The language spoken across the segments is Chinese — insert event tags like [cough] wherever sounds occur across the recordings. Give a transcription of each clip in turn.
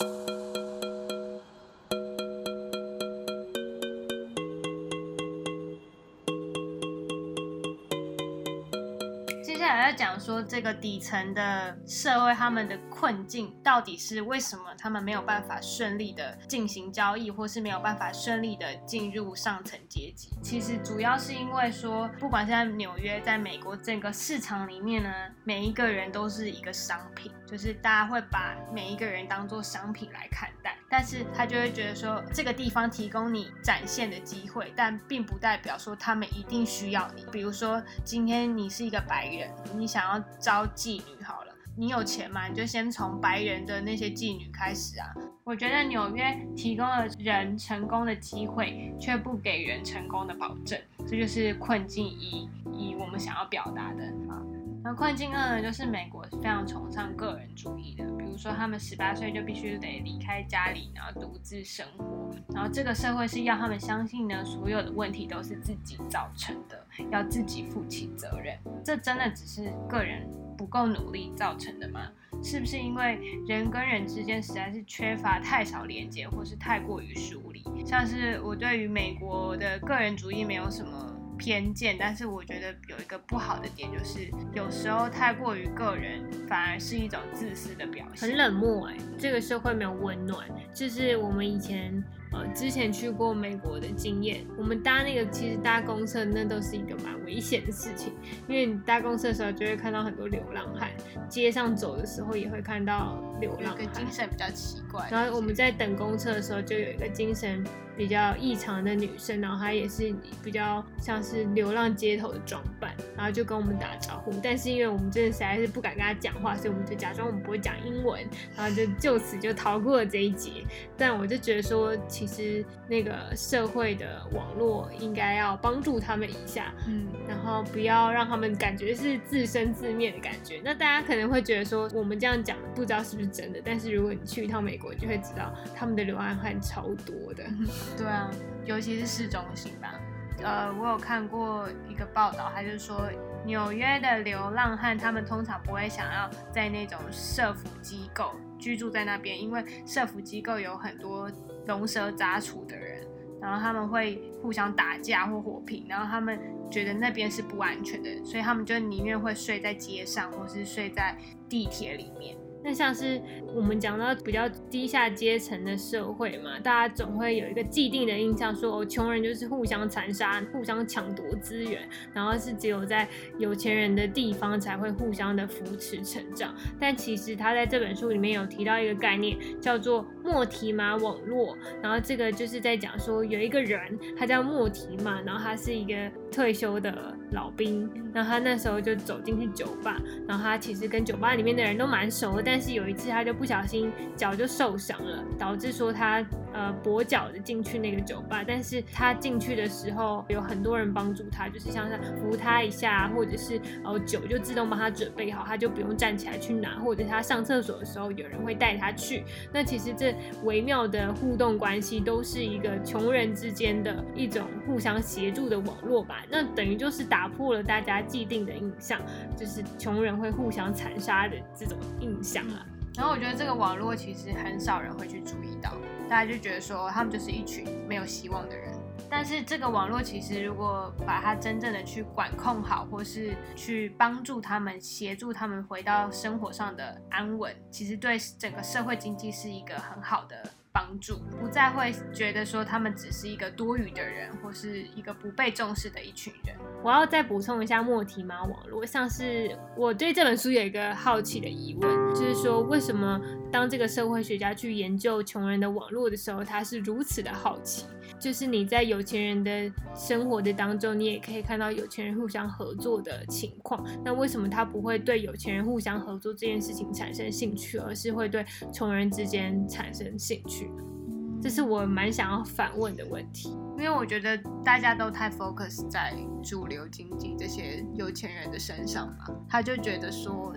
you 在讲说这个底层的社会，他们的困境到底是为什么？他们没有办法顺利的进行交易，或是没有办法顺利的进入上层阶级？其实主要是因为说，不管是在纽约，在美国整个市场里面呢，每一个人都是一个商品，就是大家会把每一个人当做商品来看待。但是他就会觉得说，这个地方提供你展现的机会，但并不代表说他们一定需要你。比如说，今天你是一个白人，你想要招妓女，好了，你有钱嘛，你就先从白人的那些妓女开始啊。我觉得纽约提供了人成功的机会，却不给人成功的保证，这就是困境一，以我们想要表达的啊。那困境二呢，就是美国非常崇尚个人主义的，说他们十八岁就必须得离开家里，然后独自生活，然后这个社会是要他们相信呢，所有的问题都是自己造成的，要自己负起责任。这真的只是个人不够努力造成的吗？是不是因为人跟人之间实在是缺乏太少连接，或是太过于疏离？像是我对于美国的个人主义没有什么。偏见，但是我觉得有一个不好的点，就是有时候太过于个人，反而是一种自私的表现，很冷漠哎，这个社会没有温暖，就是我们以前。呃，之前去过美国的经验，我们搭那个其实搭公车那都是一个蛮危险的事情，因为你搭公车的时候就会看到很多流浪汉，街上走的时候也会看到流浪汉，精神比较奇怪。然后我们在等公车的时候，就有一个精神比较异常的女生，然后她也是比较像是流浪街头的装扮，然后就跟我们打招呼，但是因为我们真的实在是不敢跟她讲话，所以我们就假装我们不会讲英文，然后就就此就逃过了这一劫。但我就觉得说。其实那个社会的网络应该要帮助他们一下，嗯，然后不要让他们感觉是自生自灭的感觉。那大家可能会觉得说，我们这样讲不知道是不是真的，但是如果你去一趟美国，你就会知道他们的流浪汉超多的。对啊，尤其是市中心吧。呃，我有看过一个报道，他就说纽约的流浪汉，他们通常不会想要在那种社福机构。居住在那边，因为社福机构有很多龙蛇杂处的人，然后他们会互相打架或火拼，然后他们觉得那边是不安全的，所以他们就宁愿会睡在街上，或是睡在地铁里面。那像是我们讲到比较低下阶层的社会嘛，大家总会有一个既定的印象，说哦，穷人就是互相残杀、互相抢夺资源，然后是只有在有钱人的地方才会互相的扶持成长。但其实他在这本书里面有提到一个概念，叫做莫提马网络。然后这个就是在讲说，有一个人他叫莫提马，然后他是一个退休的老兵，然后他那时候就走进去酒吧，然后他其实跟酒吧里面的人都蛮熟的。但是有一次，他就不小心脚就受伤了，导致说他呃跛脚的进去那个酒吧。但是他进去的时候，有很多人帮助他，就是像是扶他一下，或者是哦酒就自动帮他准备好，他就不用站起来去拿，或者他上厕所的时候有人会带他去。那其实这微妙的互动关系，都是一个穷人之间的一种互相协助的网络吧。那等于就是打破了大家既定的印象，就是穷人会互相残杀的这种印象啊。然后我觉得这个网络其实很少人会去注意到，大家就觉得说他们就是一群没有希望的人。但是这个网络其实如果把它真正的去管控好，或是去帮助他们、协助他们回到生活上的安稳，其实对整个社会经济是一个很好的帮助，不再会觉得说他们只是一个多余的人，或是一个不被重视的一群人。我要再补充一下莫提马网络，像是我对这本书有一个好奇的疑问，就是说为什么当这个社会学家去研究穷人的网络的时候，他是如此的好奇？就是你在有钱人的生活的当中，你也可以看到有钱人互相合作的情况，那为什么他不会对有钱人互相合作这件事情产生兴趣，而是会对穷人之间产生兴趣？这是我蛮想要反问的问题，因为我觉得大家都太 focus 在主流经济这些有钱人的身上嘛，他就觉得说，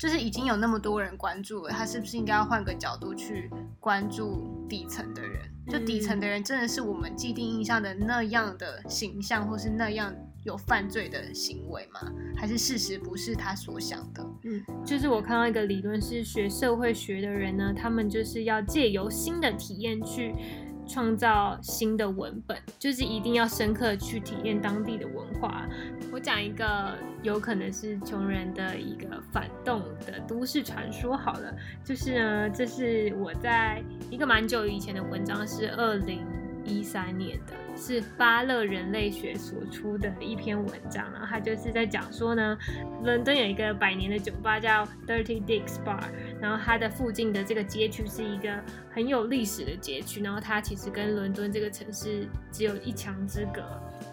就是已经有那么多人关注了，他是不是应该要换个角度去关注底层的人？就底层的人真的是我们既定印象的那样的形象，或是那样有犯罪的行为吗？还是事实不是他所想的？嗯，就是我看到一个理论是学社会学的人呢，他们就是要借由新的体验去创造新的文本，就是一定要深刻去体验当地的文化。我讲一个有可能是穷人的一个反动的都市传说好了，就是呢，这是我在一个蛮久以前的文章，是二零一三年的。是巴勒人类学所出的一篇文章，然后他就是在讲说呢，伦敦有一个百年的酒吧叫 Dirty Dick's Bar，然后它的附近的这个街区是一个很有历史的街区，然后它其实跟伦敦这个城市只有一墙之隔。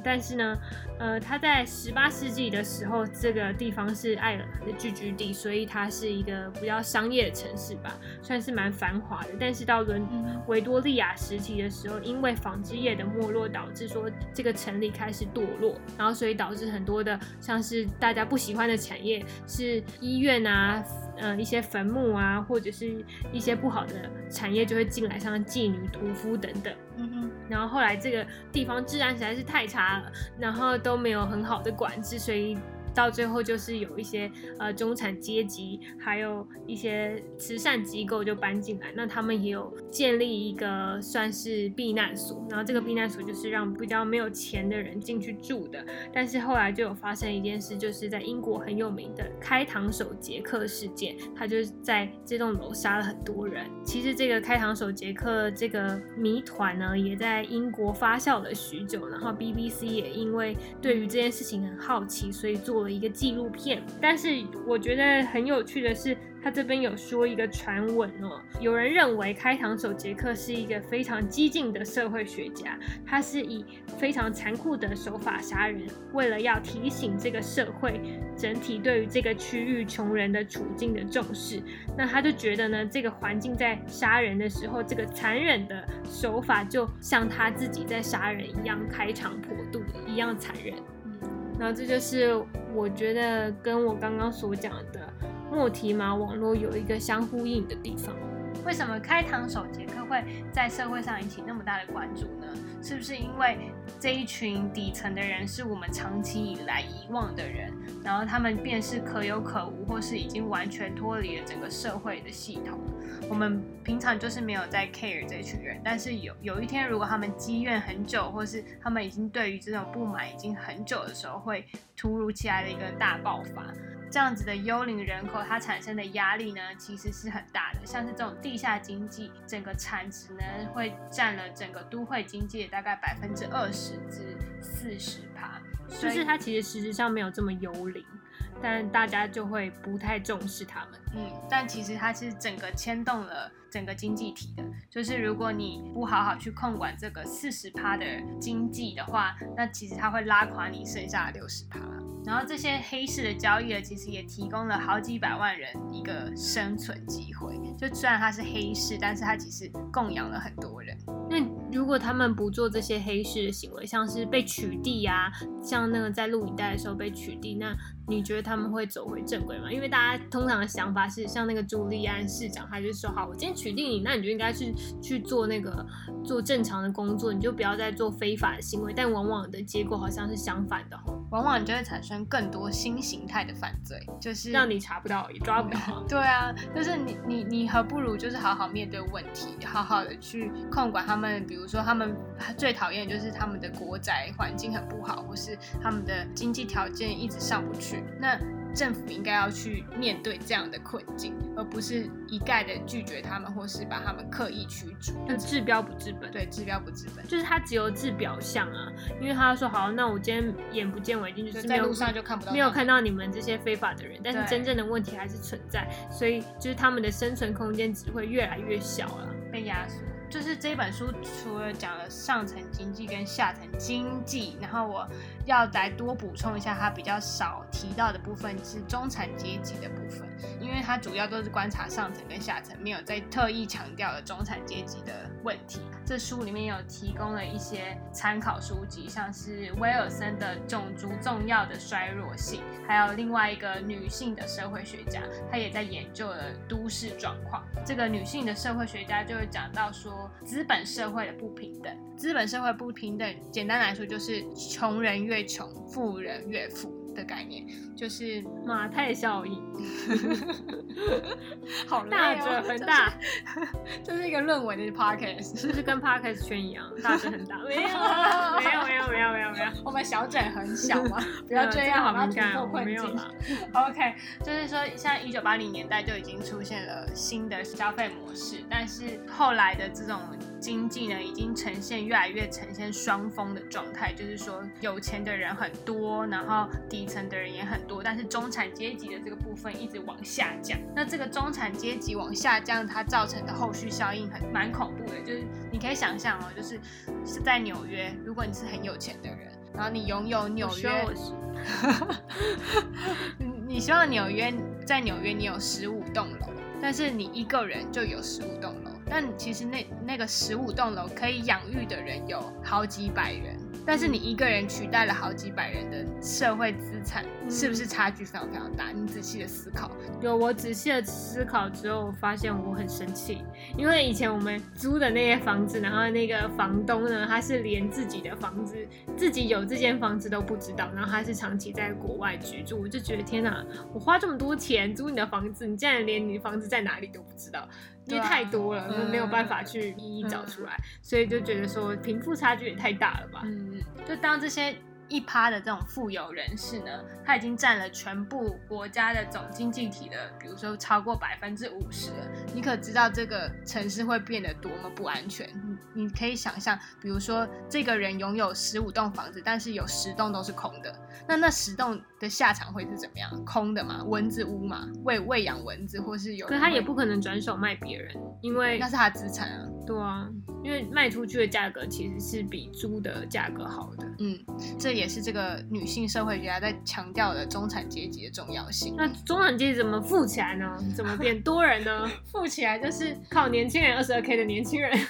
但是呢，呃，它在十八世纪的时候，这个地方是爱尔兰的聚居地，所以它是一个比较商业的城市吧，算是蛮繁华的。但是到伦维多利亚时期的时候，因为纺织业的没落，导致说这个城里开始堕落，然后所以导致很多的像是大家不喜欢的产业，是医院啊。嗯，一些坟墓啊，或者是一些不好的产业就会进来，像妓女、屠夫等等。嗯哼。然后后来这个地方治安实在是太差了，然后都没有很好的管制，所以。到最后就是有一些呃中产阶级，还有一些慈善机构就搬进来，那他们也有建立一个算是避难所，然后这个避难所就是让比较没有钱的人进去住的。但是后来就有发生一件事，就是在英国很有名的开膛手杰克事件，他就是在这栋楼杀了很多人。其实这个开膛手杰克这个谜团呢，也在英国发酵了许久，然后 BBC 也因为对于这件事情很好奇，所以做。一个纪录片，但是我觉得很有趣的是，他这边有说一个传闻哦，有人认为开膛手杰克是一个非常激进的社会学家，他是以非常残酷的手法杀人，为了要提醒这个社会整体对于这个区域穷人的处境的重视，那他就觉得呢，这个环境在杀人的时候，这个残忍的手法就像他自己在杀人一样开肠破肚一样残忍。然后这就是我觉得跟我刚刚所讲的莫提马网络有一个相呼应的地方。为什么开膛手杰克会在社会上引起那么大的关注呢？是不是因为这一群底层的人是我们长期以来遗忘的人，然后他们便是可有可无，或是已经完全脱离了整个社会的系统？我们平常就是没有在 care 这群人，但是有有一天，如果他们积怨很久，或是他们已经对于这种不满已经很久的时候，会突如其来的一个大爆发。这样子的幽灵人口，它产生的压力呢，其实是很大的。像是这种地下经济，整个产值呢，会占了整个都会经济的大概百分之二十至四十趴。就是它其实实质上没有这么幽灵。但大家就会不太重视他们，嗯，但其实它是整个牵动了整个经济体的，就是如果你不好好去控管这个四十趴的经济的话，那其实它会拉垮你剩下的六十趴。然后这些黑市的交易呢，其实也提供了好几百万人一个生存机会。就虽然它是黑市，但是它其实供养了很多人。那如果他们不做这些黑市的行为，像是被取缔呀，像那个在录影带的时候被取缔，那你觉得他们会走回正轨吗？因为大家通常的想法是，像那个朱利安市长，他就说：好，我今天取缔你，那你就应该去去做那个做正常的工作，你就不要再做非法的行为。但往往的结果好像是相反的，往往就会产生更多新形态的犯罪，就是让你查不到也抓不到。[laughs] 对啊，就是你你你何不如就是好好面对问题，好好的去控管他们，比如说他们最讨厌就是他们的国宅环境很不好，或是他们的经济条件一直上不去，那。政府应该要去面对这样的困境，而不是一概的拒绝他们，或是把他们刻意驱逐。就治标不治本，对，治标不治本，就是他只有治表象啊。因为他说好，那我今天眼不见为净，就是在路上就看不到，没有看到你们这些非法的人，但是真正的问题还是存在，所以就是他们的生存空间只会越来越小了，被压缩。就是这本书除了讲了上层经济跟下层经济，然后我要来多补充一下，他比较少提到的部分是中产阶级的部分。因为他主要都是观察上层跟下层，没有在特意强调了中产阶级的问题。这书里面有提供了一些参考书籍，像是威尔森的《种族重要的衰弱性》，还有另外一个女性的社会学家，她也在研究了都市状况。这个女性的社会学家就会讲到说，资本社会的不平等，资本社会不平等，简单来说就是穷人越穷，富人越富。的概念就是马太效应，[laughs] 好 [laughs] 大者很大，[laughs] 这是一个论文的 podcast，就是跟 podcast 圈一样，大者很大。没有，没有，没有，没有，没有，没有。我们小整很小嘛，不要这样，好突破困境。OK，就是说，像一九八零年代就已经出现了新的消费模式，但是后来的这种经济呢，已经呈现越来越呈现双峰的状态，就是说有钱的人很多，然后底层的人也很多，但是中产阶级的这个部分一直往下降。那这个中产阶级往下降，它造成的后续效应很蛮恐怖的，就是你可以想象哦，就是是在纽约，如果你是很有钱的人，然后你拥有纽约，[laughs] 你你希望纽约在纽约你有十五栋楼，但是你一个人就有十五栋楼，但其实那那个十五栋楼可以养育的人有好几百人。但是你一个人取代了好几百人的社会资产，是不是差距非常非常大？你仔细的思考。有我仔细的思考之后，我发现我很生气，因为以前我们租的那些房子，然后那个房东呢，他是连自己的房子自己有这间房子都不知道，然后他是长期在国外居住，我就觉得天哪，我花这么多钱租你的房子，你竟然连你房子在哪里都不知道。因为太多了，没有办法去一一找出来，所以就觉得说贫富差距也太大了吧。嗯，就当这些。一趴的这种富有人士呢，他已经占了全部国家的总经济体的，比如说超过百分之五十了。你可知道这个城市会变得多么不安全？你你可以想象，比如说这个人拥有十五栋房子，但是有十栋都是空的，那那十栋的下场会是怎么样？空的嘛，蚊子屋嘛，喂喂养蚊子，或是有。可他也不可能转手卖别人，因为那是他资产啊。对啊，因为卖出去的价格其实是比租的价格好的。嗯，这。也是这个女性社会学家在强调的中产阶级的重要性。那中产阶级怎么富起来呢？怎么变多人呢？[laughs] 富起来就是 [laughs] 靠年轻人，二十二 K 的年轻人。[laughs]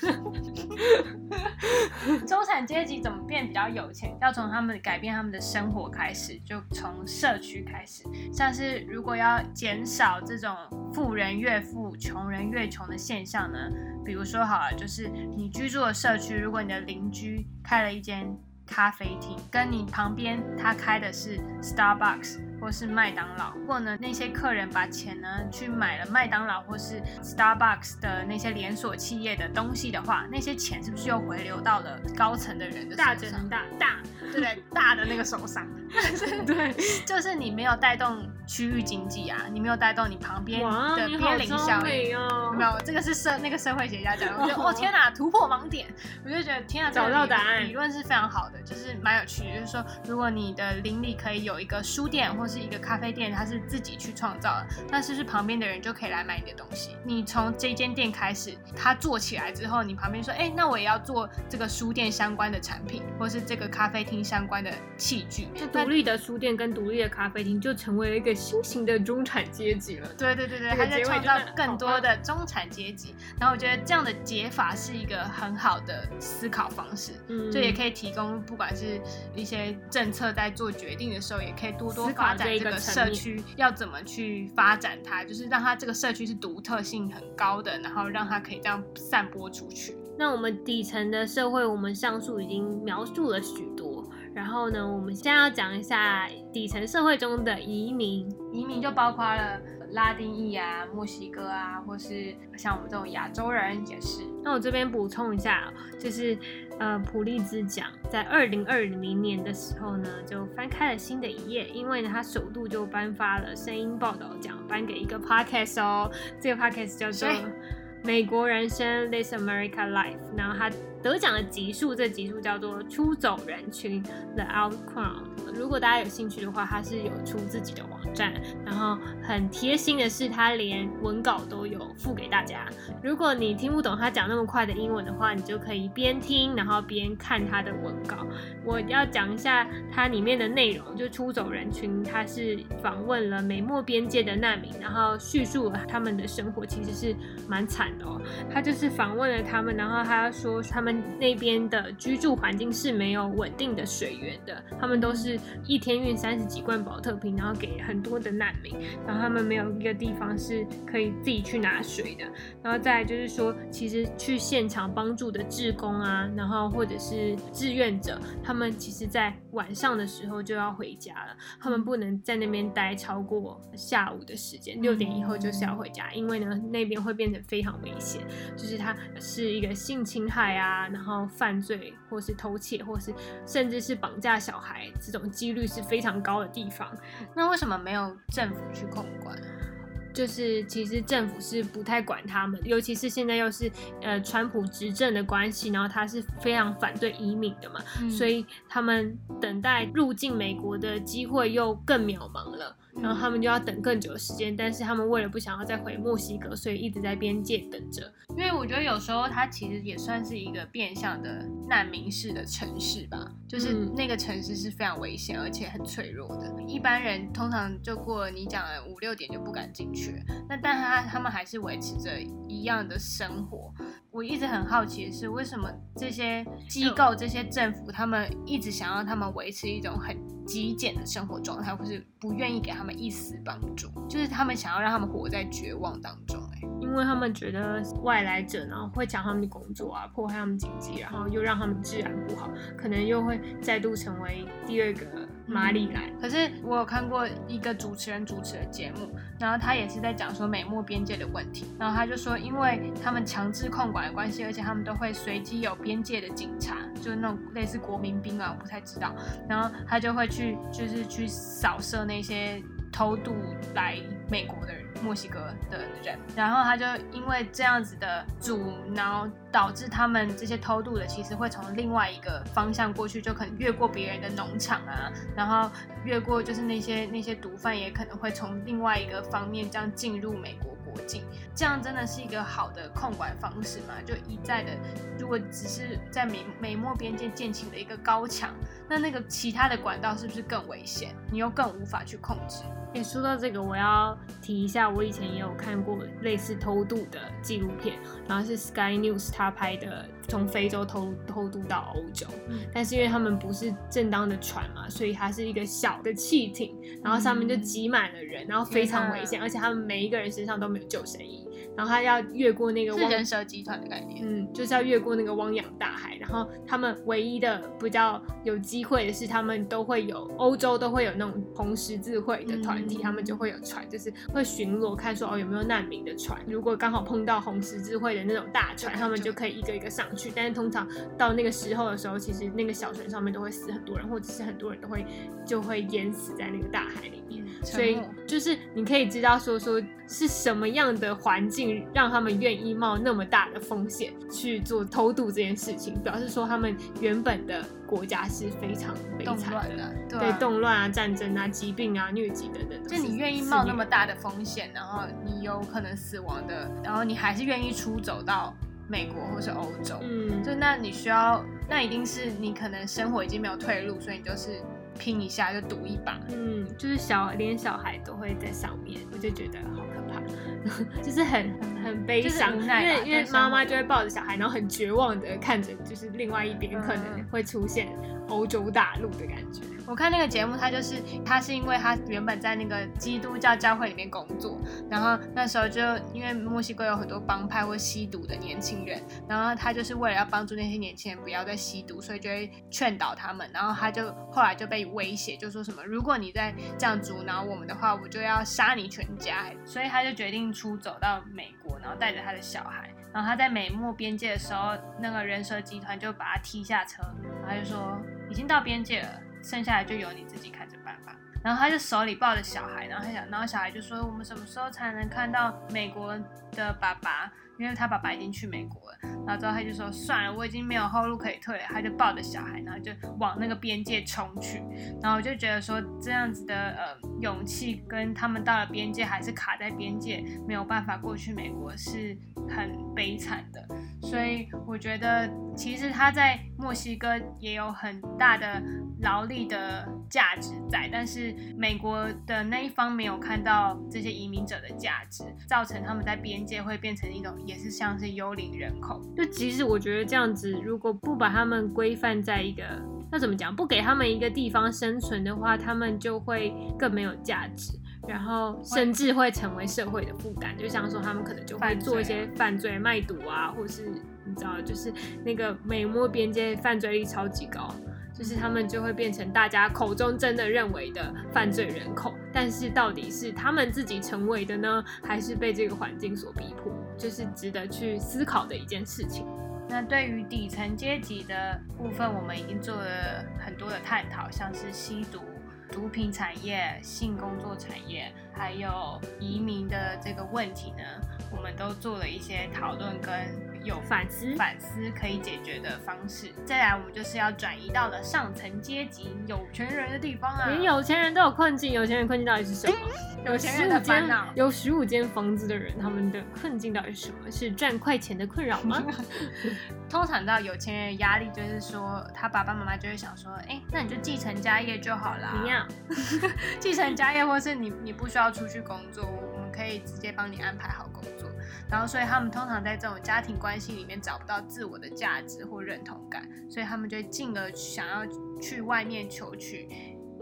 中产阶级怎么变比较有钱？要从他们改变他们的生活开始，就从社区开始。像是如果要减少这种富人越富、穷人越穷的现象呢？比如说好了，就是你居住的社区，如果你的邻居开了一间。咖啡厅跟你旁边，他开的是 Starbucks 或是麦当劳，或呢那些客人把钱呢去买了麦当劳或是 Starbucks 的那些连锁企业的东西的话，那些钱是不是又回流到了高层的人的大整大大对不对？大的那个手上，[laughs] 对，[laughs] 就是你没有带动区域经济啊，你没有带动你旁边的边邻效应哦。没有，这个是社那个社会学家讲的，我觉得哦 [laughs] 天哪，突破盲点，我就觉得天哪，找到答案，理论是非常好的。就是蛮有趣的，就是说，如果你的邻里可以有一个书店或是一个咖啡店，它是自己去创造的，那是不是旁边的人就可以来买你的东西？你从这间店开始，它做起来之后，你旁边说，哎，那我也要做这个书店相关的产品，或是这个咖啡厅相关的器具。独立的书店跟独立的咖啡厅就成为了一个新型的中产阶级了。对对对对，它在创造更多的中产阶级。然后我觉得这样的解法是一个很好的思考方式，嗯，就也可以提供。不管是一些政策在做决定的时候，也可以多多发展这个社区要怎么去发展它，就是让它这个社区是独特性很高的，然后让它可以这样散播出去。那我们底层的社会，我们上述已经描述了许多，然后呢，我们现在要讲一下底层社会中的移民，移民就包括了。拉丁裔啊，墨西哥啊，或是像我们这种亚洲人也是。那我这边补充一下，就是呃，普利兹奖在二零二零年的时候呢，就翻开了新的一页，因为呢，他首度就颁发了声音报道奖，颁给一个 podcast 哦，这个 podcast 叫做《美国人生 This America Life》，然后他得奖的集数，这集数叫做《出走人群 The Outcry》。如果大家有兴趣的话，他是有出自己的网站，然后很贴心的是，他连文稿都有附给大家。如果你听不懂他讲那么快的英文的话，你就可以边听然后边看他的文稿。我要讲一下它里面的内容，就出走人群，他是访问了美墨边界的难民，然后叙述了他们的生活其实是蛮惨的哦。他就是访问了他们，然后他说他们那边的居住环境是没有稳定的水源的，他们都是一天运三十几罐保特瓶，然后给很多的难民，然后他们没有一个地方是可以自己去拿水的。然后再就是说，其实去现场帮助的志工啊，然后或者是志愿者，他们其实在晚上的时候就要回家了，他们不能在那边待超过下午的时间，六点以后就是要回家，因为呢那边会变得非常危险，就是它是一个性侵害啊，然后犯罪或是偷窃，或是甚至是绑架小孩这种几率是非常高的地方。那为什么没有政府去控管？就是其实政府是不太管他们，尤其是现在又是呃川普执政的关系，然后他是非常反对移民的嘛，所以他们等待入境美国的机会又更渺茫了。然后他们就要等更久的时间，但是他们为了不想要再回墨西哥，所以一直在边界等着。因为我觉得有时候它其实也算是一个变相的难民式的城市吧，就是那个城市是非常危险而且很脆弱的。一般人通常就过了你讲的五六点就不敢进去，那但他他们还是维持着一样的生活。我一直很好奇的是，为什么这些机构、这些政府，他们一直想要他们维持一种很极简的生活状态，或是不愿意给他们一丝帮助，就是他们想要让他们活在绝望当中。哎，因为他们觉得外来者然后会抢他们的工作啊，破坏他们经济，然后又让他们治安不好，可能又会再度成为第二个。马里兰，可是我有看过一个主持人主持的节目，然后他也是在讲说美墨边界的问题，然后他就说，因为他们强制控管的关系，而且他们都会随机有边界的警察，就是那种类似国民兵啊，我不太知道，然后他就会去就是去扫射那些偷渡来美国的人。墨西哥的人，然后他就因为这样子的阻挠，导致他们这些偷渡的其实会从另外一个方向过去，就可能越过别人的农场啊，然后越过就是那些那些毒贩也可能会从另外一个方面这样进入美国国境，这样真的是一个好的控管方式吗？就一再的，如果只是在美美墨边界建起了一个高墙，那那个其他的管道是不是更危险？你又更无法去控制？也说到这个，我要提一下，我以前也有看过类似偷渡的纪录片，然后是 Sky News 他拍的，从非洲偷偷渡到欧洲，但是因为他们不是正当的船嘛，所以它是一个小的汽艇，然后上面就挤满了人，然后非常危险，而且他们每一个人身上都没有救生衣。然后他要越过那个是人蛇集团的概念，嗯，就是要越过那个汪洋大海。然后他们唯一的比较有机会的是，他们都会有欧洲都会有那种红十字会的团体，他们就会有船，就是会巡逻看说哦有没有难民的船。如果刚好碰到红十字会的那种大船，他们就可以一个一个上去。但是通常到那个时候的时候，其实那个小船上面都会死很多人，或者是很多人都会就会淹死在那个大海里面。所以就是你可以知道说说是什么样的环境。让他们愿意冒那么大的风险去做偷渡这件事情，表示说他们原本的国家是非常悲惨的，对动乱啊、战争啊、疾病啊、疟疾等等。就你愿意冒那么大的风险，然后你有可能死亡的，然后你还是愿意出走到美国或是欧洲，嗯，就那你需要，那一定是你可能生活已经没有退路，所以你就是拼一下就赌一把，嗯，就是小连小孩都会在上面，我就觉得好。就是很很悲伤，因为因为妈妈就会抱着小孩，然后很绝望的看着，就是另外一边可能会出现欧洲大陆的感觉。我看那个节目，他就是他是因为他原本在那个基督教教会里面工作，然后那时候就因为墨西哥有很多帮派或吸毒的年轻人，然后他就是为了要帮助那些年轻人不要再吸毒，所以就会劝导他们，然后他就后来就被威胁，就说什么如果你再这样阻挠我们的话，我就要杀你全家，所以他就决定出走到美国，然后带着他的小孩，然后他在美墨边界的时候，那个人蛇集团就把他踢下车，然后就说已经到边界了。剩下来就由你自己看着办吧。然后他就手里抱着小孩，然后他想，然后小孩就说：“我们什么时候才能看到美国的爸爸？因为他爸爸已经去美国了。”然后之后他就说算了，我已经没有后路可以退了，他就抱着小孩，然后就往那个边界冲去。然后我就觉得说这样子的呃勇气，跟他们到了边界还是卡在边界，没有办法过去美国，是很悲惨的。所以我觉得其实他在墨西哥也有很大的劳力的价值在，但是美国的那一方没有看到这些移民者的价值，造成他们在边界会变成一种也是像是幽灵人口。就即使我觉得这样子，如果不把他们规范在一个，那怎么讲？不给他们一个地方生存的话，他们就会更没有价值，然后甚至会成为社会的负担。就像说，他们可能就会做一些犯罪、卖毒啊，或是你知道，就是那个美墨边界犯罪率超级高。就是他们就会变成大家口中真的认为的犯罪人口，但是到底是他们自己成为的呢，还是被这个环境所逼迫？就是值得去思考的一件事情。那对于底层阶级的部分，我们已经做了很多的探讨，像是吸毒、毒品产业、性工作产业，还有移民的这个问题呢，我们都做了一些讨论跟。有反思反思可以解决的方式。再来，我们就是要转移到了上层阶级有钱人的地方啊！连有钱人都有困境，有钱人困境到底是什么？有钱人的烦恼。有十五间房子的人，他们的困境到底是什么？是赚快钱的困扰吗？[laughs] 通常到有钱人的压力就是说，他爸爸妈妈就会想说，哎，那你就继承家业就好了。一样，[laughs] 继承家业，或是你你不需要出去工作，可以直接帮你安排好工作。然后，所以他们通常在这种家庭关系里面找不到自我的价值或认同感，所以他们就进而想要去外面求取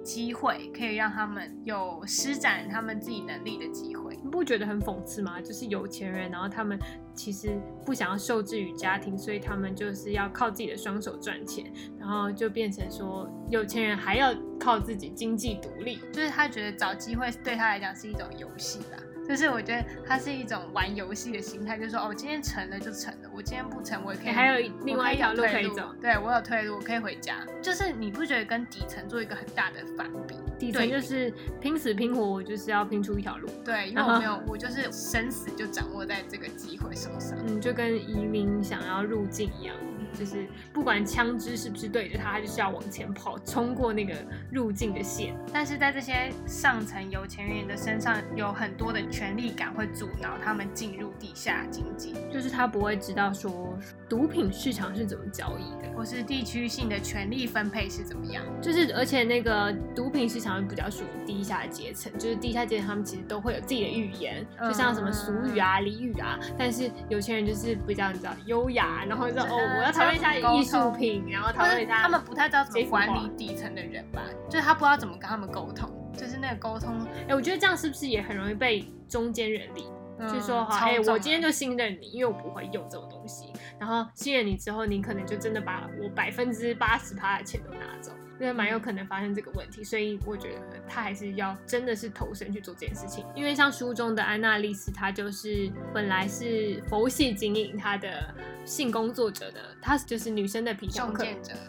机会，可以让他们有施展他们自己能力的机会。你不觉得很讽刺吗？就是有钱人，然后他们其实不想要受制于家庭，所以他们就是要靠自己的双手赚钱，然后就变成说有钱人还要靠自己经济独立，就是他觉得找机会对他来讲是一种游戏啦。就是我觉得它是一种玩游戏的心态，就是说哦，今天成了就成了，我今天不成我也可以，还有另外一条路可以走，对我有退路，我可以回家。就是你不觉得跟底层做一个很大的反比？底层就是拼死拼活，我就是要拼出一条路。对，因为我没有，我就是生死就掌握在这个机会手上。嗯，就跟移民想要入境一样。就是不管枪支是不是对着他，他就是要往前跑，冲过那个入境的线。但是在这些上层有钱人的身上，有很多的权力感会阻挠他们进入地下经济。就是他不会知道说毒品市场是怎么交易的，或是地区性的权力分配是怎么样。就是而且那个毒品市场比较属于低下阶层，就是低下阶层他们其实都会有自己的语言，就像什么俗语啊、俚语啊。但是有钱人就是比较你知道优雅，然后说哦我要讨论一下艺术品，然后讨论一下。他们不太知道怎么管理底层的人吧？就是他不知道怎么跟他们沟通，就是那个沟通。哎，我觉得这样是不是也很容易被中间人理？就说好，哎，我今天就信任你，因为我不会用这种东西。然后信任你之后，你可能就真的把我百分之八十趴的钱都拿走。因为蛮有可能发生这个问题，所以我觉得他还是要真的是投身去做这件事情。因为像书中的安娜丽丝，她就是本来是佛系经营她的性工作者的，她就是女生的皮条客。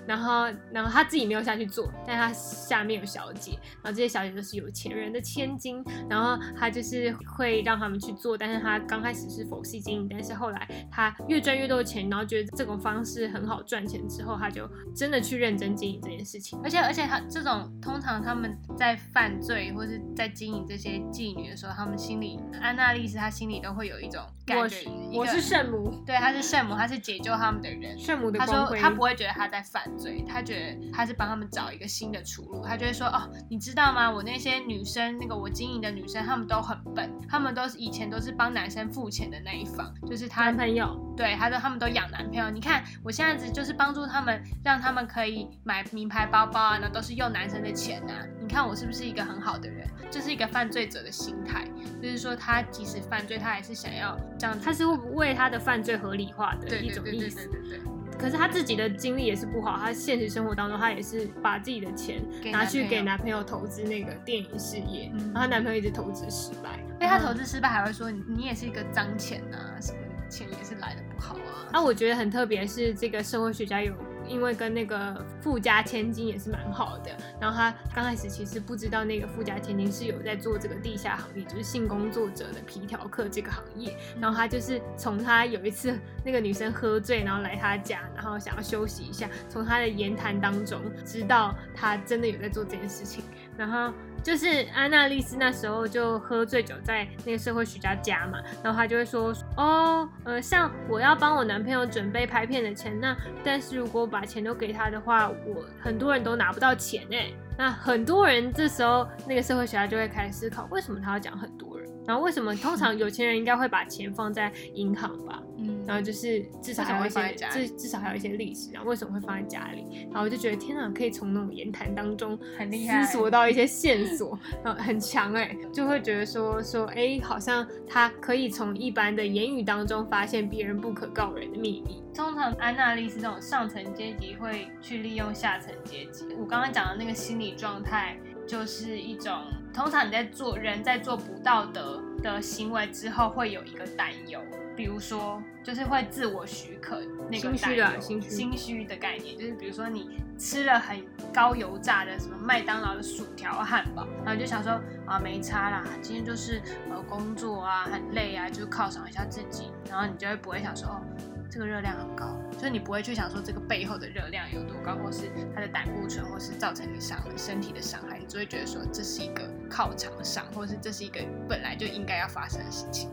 然后，然后她自己没有下去做，但她下面有小姐，然后这些小姐都是有钱人的千金，然后她就是会让他们去做，但是她刚开始是佛系经营，但是后来她越赚越多钱，然后觉得这种方式很好赚钱之后，她就真的去认真经营这件事情。而且而且，他这种通常他们在犯罪或是在经营这些妓女的时候，他们心里安娜丽丝她心里都会有一种感觉，我是圣母，对，他是圣母，他是解救他们的人。圣母的他说他不会觉得他在犯罪，他觉得他是帮他们找一个新的出路。他就会说哦，你知道吗？我那些女生，那个我经营的女生，她们都很笨，她们都是以前都是帮男生付钱的那一方，就是他男朋友。对，他说他们都养男朋友。你看我现在子就是帮助他们，让他们可以买名牌包包啊，那都是用男生的钱啊。你看我是不是一个很好的人？这是一个犯罪者的心态，就是说他即使犯罪，他还是想要这样，他是为他的犯罪合理化的一种意思。对对对对。可是他自己的经历也是不好，他现实生活当中他也是把自己的钱拿去给男朋友投资那个电影事业，然后男朋友一直投资失败，因为他投资失败还会说你你也是一个脏钱啊什么。钱也是来的不好啊。那我觉得很特别，是这个社会学家有因为跟那个富家千金也是蛮好的，然后他刚开始其实不知道那个富家千金是有在做这个地下行业，就是性工作者的皮条客这个行业。然后他就是从他有一次那个女生喝醉，然后来他家，然后想要休息一下，从他的言谈当中知道他真的有在做这件事情，然后。就是安娜丽丝那时候就喝醉酒在那个社会学家家嘛，然后他就会说，哦，呃，像我要帮我男朋友准备拍片的钱，那但是如果把钱都给他的话，我很多人都拿不到钱哎。那很多人这时候那个社会学家就会开始思考，为什么他要讲很多人？然后为什么通常有钱人应该会把钱放在银行吧？嗯，然后就是至少还有一些至至少还有一些历史，然后为什么会放在家里？然后我就觉得天哪，可以从那种言谈当中很厉害，思索到一些线索，然后很强哎，就会觉得说说哎，好像他可以从一般的言语当中发现别人不可告人的秘密。通常安娜丽丝这种上层阶级会去利用下层阶级。我刚刚讲的那个心理状态，就是一种通常你在做人在做不道德的行为之后，会有一个担忧。比如说，就是会自我许可那个心虚的心虚心虚的概念，就是比如说你吃了很高油炸的什么麦当劳的薯条、汉堡，然后就想说啊没差啦，今天就是呃工作啊很累啊，就犒赏一下自己，然后你就会不会想说哦这个热量很高，就是你不会去想说这个背后的热量有多高，或是它的胆固醇，或是造成你伤身体的伤害，你只会觉得说这是一个靠场伤，或是这是一个本来就应该要发生的事情。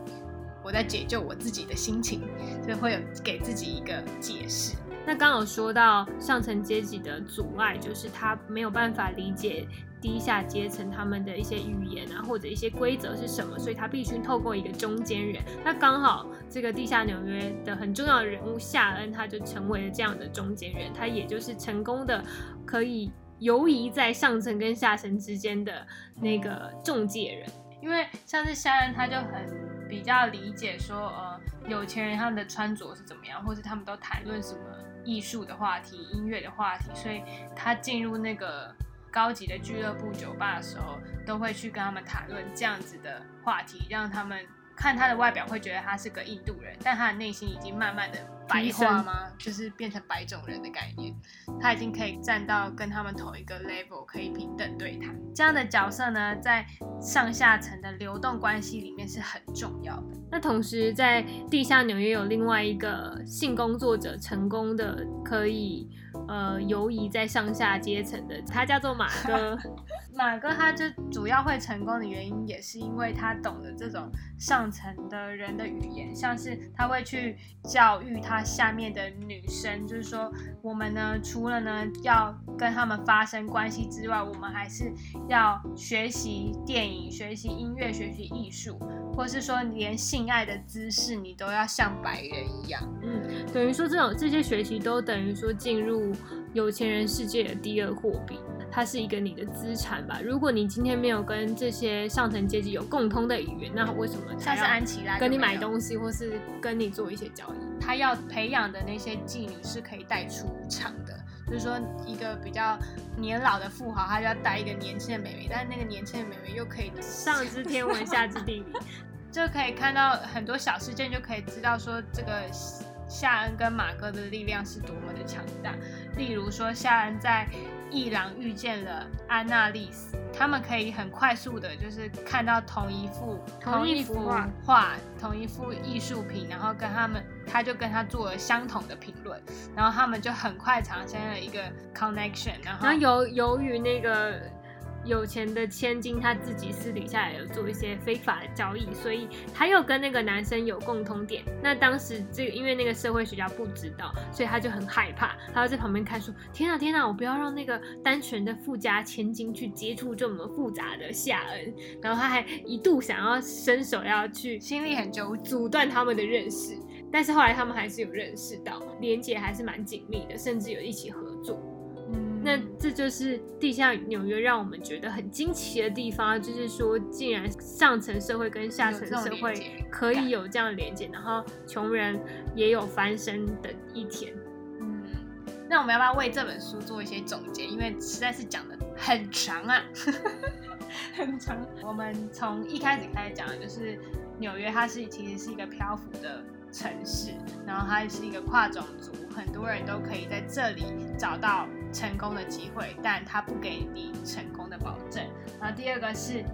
我在解救我自己的心情，就会有给自己一个解释。那刚有说到上层阶级的阻碍，就是他没有办法理解低下阶层他们的一些语言啊，或者一些规则是什么，所以他必须透过一个中间人。那刚好这个地下纽约的很重要的人物夏恩，他就成为了这样的中间人，他也就是成功的可以游移在上层跟下层之间的那个中介人。因为像是夏恩，他就很。比较理解说，呃，有钱人他们的穿着是怎么样，或是他们都谈论什么艺术的话题、音乐的话题，所以他进入那个高级的俱乐部酒吧的时候，都会去跟他们谈论这样子的话题，让他们看他的外表会觉得他是个印度人，但他的内心已经慢慢的。白化吗？就是变成白种人的概念，他已经可以站到跟他们同一个 level，可以平等对谈。这样的角色呢，在上下层的流动关系里面是很重要的。那同时，在地下纽约有另外一个性工作者成功的可以。呃，游移在上下阶层的，他叫做马哥。[laughs] 马哥他就主要会成功的原因，也是因为他懂得这种上层的人的语言，像是他会去教育他下面的女生，就是说，我们呢，除了呢要跟他们发生关系之外，我们还是要学习电影、学习音乐、学习艺术，或是说连性爱的姿势，你都要像白人一样。嗯，等于说这种这些学习都等于说进入。有钱人世界的第二货币，它是一个你的资产吧。如果你今天没有跟这些上层阶级有共通的语言，那为什么像是安琪拉跟你买东西，或是跟你做一些交易？他要培养的那些妓女是可以带出场的。就是说，一个比较年老的富豪，他就要带一个年轻的美眉，但是那个年轻的美眉又可以上知天 [laughs] 文下知地理，[laughs] 就可以看到很多小事件，就可以知道说这个。夏恩跟马哥的力量是多么的强大。例如说，夏恩在伊朗遇见了安娜丽丝，他们可以很快速的，就是看到同一幅同一幅画、同一幅艺术品，然后跟他们，他就跟他做了相同的评论，然后他们就很快产生了一个 connection。然后由由于那个。有钱的千金，她自己私底下也有做一些非法的交易，所以她又跟那个男生有共通点。那当时这个，因为那个社会学家不知道，所以他就很害怕，他就在旁边看说：“天啊天啊，我不要让那个单纯的富家千金去接触这么复杂的夏恩。”然后他还一度想要伸手要去，心里很纠阻断他们的认识。但是后来他们还是有认识到，连结还是蛮紧密的，甚至有一起合作。那这就是地下纽约让我们觉得很惊奇的地方，就是说，竟然上层社会跟下层社会可以有这样的连接，然后穷人也有翻身的一天。嗯，那我们要不要为这本书做一些总结？因为实在是讲的很长啊，[laughs] 很长。我们从一开始开始讲的就是纽约，它是其实是一个漂浮的。城市，然后它是一个跨种族，很多人都可以在这里找到成功的机会，但它不给你成功的保证。然后第二个是。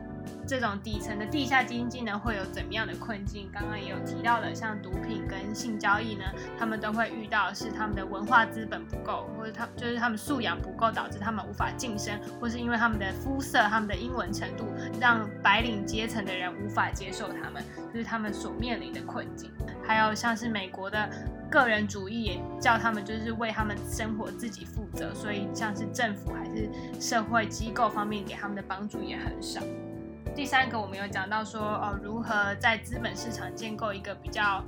这种底层的地下经济呢，会有怎么样的困境？刚刚也有提到的，像毒品跟性交易呢，他们都会遇到是他们的文化资本不够，或者他就是他们素养不够，导致他们无法晋升，或是因为他们的肤色、他们的英文程度，让白领阶层的人无法接受他们，就是他们所面临的困境。还有像是美国的个人主义，也叫他们就是为他们生活自己负责，所以像是政府还是社会机构方面给他们的帮助也很少。第三个，我们有讲到说，哦，如何在资本市场建构一个比较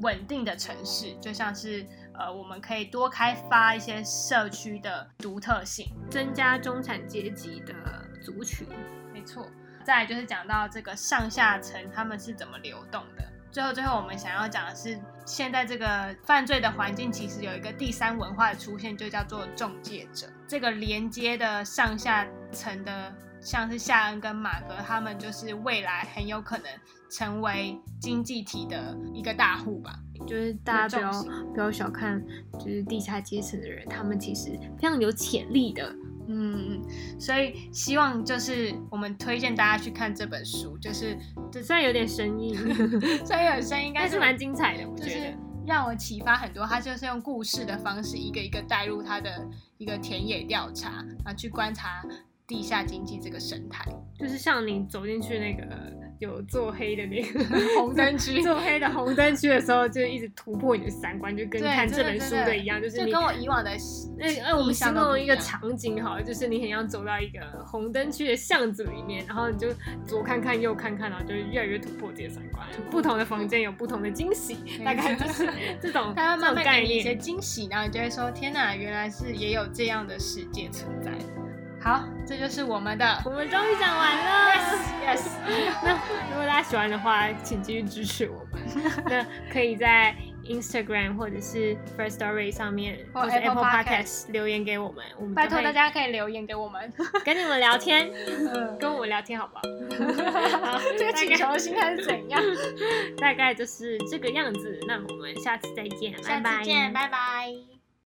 稳定的城市，就像是，呃，我们可以多开发一些社区的独特性，增加中产阶级的族群。没错。再来就是讲到这个上下层他们是怎么流动的。最后，最后我们想要讲的是，现在这个犯罪的环境其实有一个第三文化的出现，就叫做中介者，这个连接的上下层的。像是夏恩跟马哥，他们就是未来很有可能成为经济体的一个大户吧。就是大家不要不要小看，就是地下阶层的人，他们其实非常有潜力的。嗯，所以希望就是我们推荐大家去看这本书，就是虽然有点生硬，[laughs] 虽然有生硬，但是蛮精彩的。我觉得让我启发很多。他就是用故事的方式，一个一个带入他的一个田野调查，然后去观察。地下经济这个生态，[laughs] 就是像你走进去那个有做黑的那个 [laughs] 红灯区，[laughs] 做黑的红灯区的时候，就一直突破你的三观，就跟看这本书的一样，就是你跟我以往的那哎，我们形容一个场景好，就是你很想走到一个红灯区的巷子里面，然后你就左看看右看看，然后就越来越突破自己的三观。不同的房间有不同的惊喜，大概就是这种它慢慢给你一些惊喜，然后你就会说：天哪，原来是也有这样的世界存在。好，这就是我们的，我们终于讲完了。Yes，, yes. [laughs] 那如果大家喜欢的话，请继续支持我们。[laughs] 那可以在 Instagram 或者是 First Story 上面，或者 Apple Podcast 留言给我们。我们拜托大家可以留言给我们，[laughs] 跟你们聊天，跟我们聊天好不好？这个请求的心态是怎样？大概就是这个样子。那我们下次再见，下次见，拜拜。